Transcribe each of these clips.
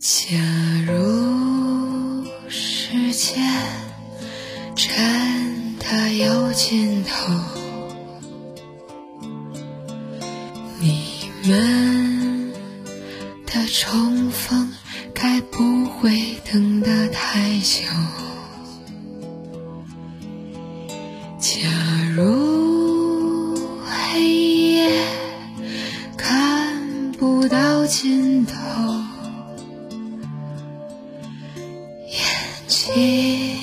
假如世界真的有尽头，你们的重逢该不会等得太久。情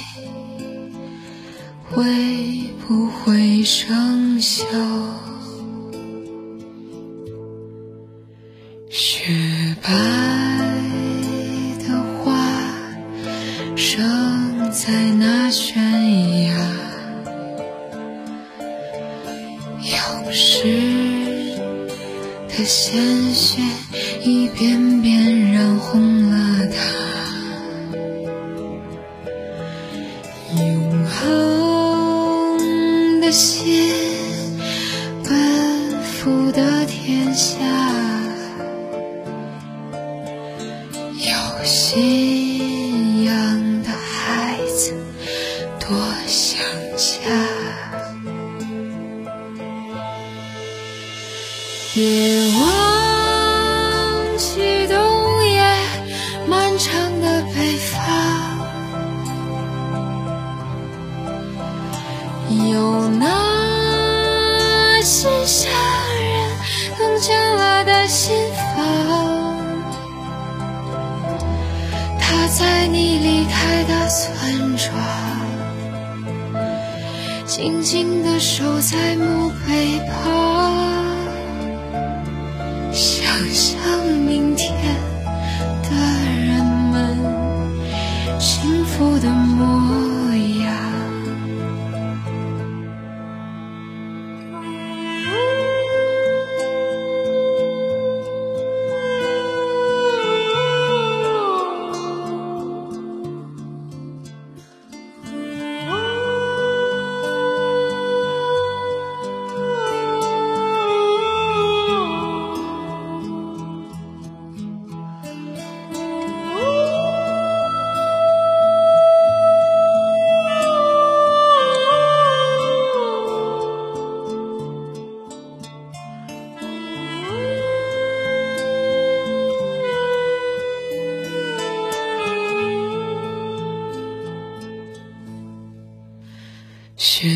会不会生锈？雪白的花生在那悬崖，勇士的鲜血一遍遍染红了奔赴的天下，有信仰的孩子多想家。你离开的村庄，静静地守在墓碑旁，想象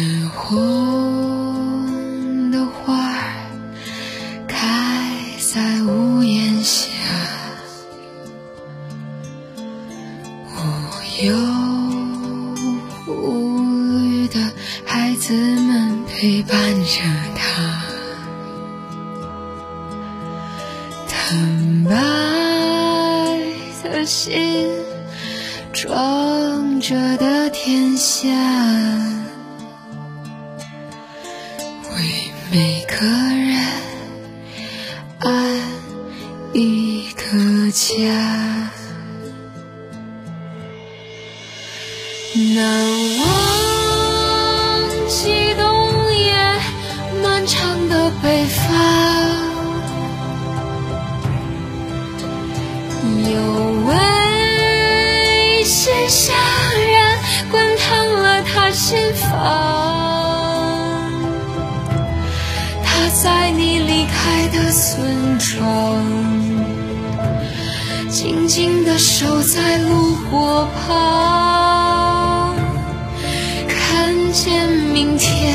粉红的花儿开在屋檐下，无忧无虑的孩子们陪伴着他，坦白的心装着的天下。个人安一个家，难忘记冬夜漫长的北方，有危险伤人滚烫了他心房。在你离开的村庄静静的守在炉火旁看见明天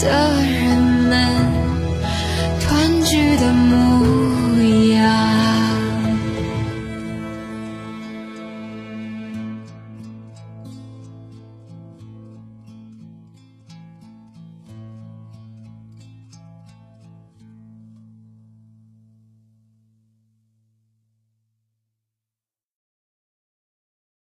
的人